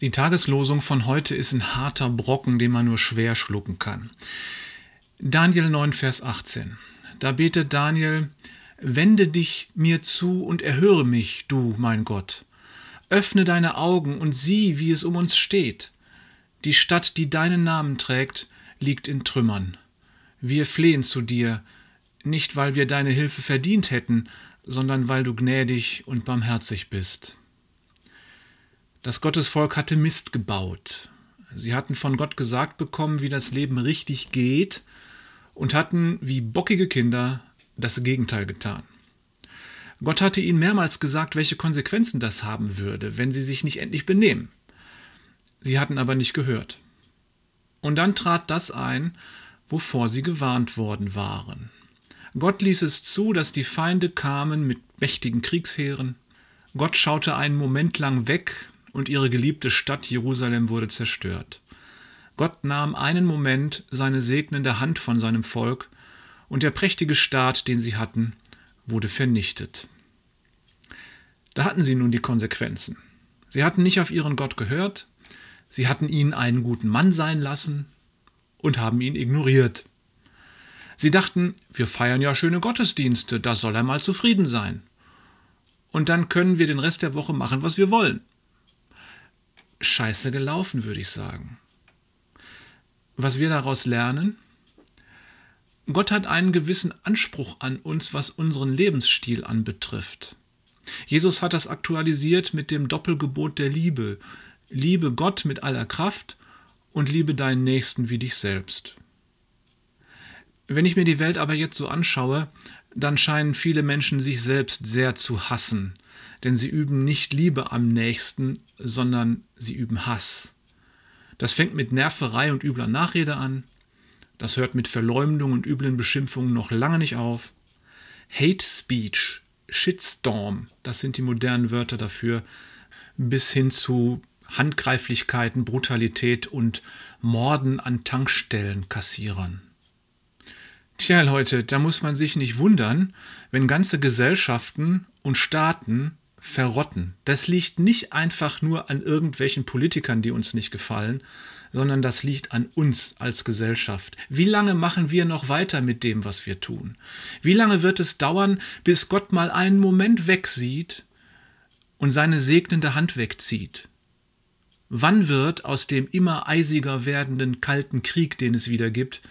Die Tageslosung von heute ist ein harter Brocken, den man nur schwer schlucken kann. Daniel 9, Vers 18. Da betet Daniel, Wende dich mir zu und erhöre mich, du mein Gott. Öffne deine Augen und sieh, wie es um uns steht. Die Stadt, die deinen Namen trägt, liegt in Trümmern. Wir flehen zu dir, nicht weil wir deine Hilfe verdient hätten, sondern weil du gnädig und barmherzig bist. Das Gottesvolk hatte Mist gebaut. Sie hatten von Gott gesagt bekommen, wie das Leben richtig geht und hatten wie bockige Kinder das Gegenteil getan. Gott hatte ihnen mehrmals gesagt, welche Konsequenzen das haben würde, wenn sie sich nicht endlich benehmen. Sie hatten aber nicht gehört. Und dann trat das ein, wovor sie gewarnt worden waren. Gott ließ es zu, dass die Feinde kamen mit mächtigen Kriegsheeren. Gott schaute einen Moment lang weg, und ihre geliebte Stadt Jerusalem wurde zerstört. Gott nahm einen Moment seine segnende Hand von seinem Volk, und der prächtige Staat, den sie hatten, wurde vernichtet. Da hatten sie nun die Konsequenzen. Sie hatten nicht auf ihren Gott gehört, sie hatten ihn einen guten Mann sein lassen und haben ihn ignoriert. Sie dachten, wir feiern ja schöne Gottesdienste, da soll er mal zufrieden sein. Und dann können wir den Rest der Woche machen, was wir wollen scheiße gelaufen, würde ich sagen. Was wir daraus lernen? Gott hat einen gewissen Anspruch an uns, was unseren Lebensstil anbetrifft. Jesus hat das aktualisiert mit dem Doppelgebot der Liebe. Liebe Gott mit aller Kraft und liebe deinen Nächsten wie dich selbst. Wenn ich mir die Welt aber jetzt so anschaue, dann scheinen viele Menschen sich selbst sehr zu hassen, denn sie üben nicht Liebe am nächsten, sondern sie üben Hass. Das fängt mit Nerverei und übler Nachrede an, das hört mit Verleumdung und üblen Beschimpfungen noch lange nicht auf. Hate Speech, Shitstorm, das sind die modernen Wörter dafür, bis hin zu Handgreiflichkeiten, Brutalität und Morden an Tankstellenkassierern. Tja, Leute, da muss man sich nicht wundern, wenn ganze Gesellschaften und Staaten verrotten. Das liegt nicht einfach nur an irgendwelchen Politikern, die uns nicht gefallen, sondern das liegt an uns als Gesellschaft. Wie lange machen wir noch weiter mit dem, was wir tun? Wie lange wird es dauern, bis Gott mal einen Moment wegsieht und seine segnende Hand wegzieht? Wann wird aus dem immer eisiger werdenden kalten Krieg, den es wieder gibt,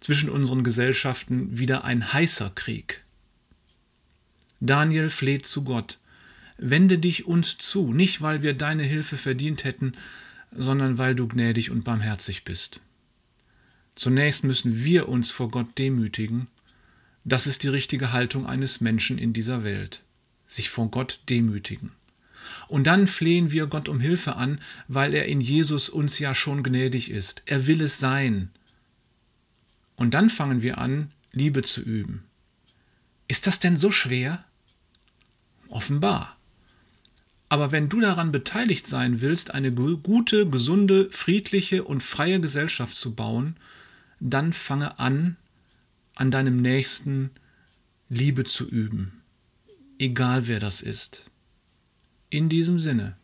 zwischen unseren Gesellschaften wieder ein heißer Krieg? Daniel fleht zu Gott wende dich uns zu, nicht weil wir deine Hilfe verdient hätten, sondern weil du gnädig und barmherzig bist. Zunächst müssen wir uns vor Gott demütigen. Das ist die richtige Haltung eines Menschen in dieser Welt. Sich vor Gott demütigen. Und dann flehen wir Gott um Hilfe an, weil er in Jesus uns ja schon gnädig ist. Er will es sein. Und dann fangen wir an, Liebe zu üben. Ist das denn so schwer? Offenbar. Aber wenn du daran beteiligt sein willst, eine gute, gesunde, friedliche und freie Gesellschaft zu bauen, dann fange an, an deinem Nächsten Liebe zu üben, egal wer das ist. In diesem Sinne.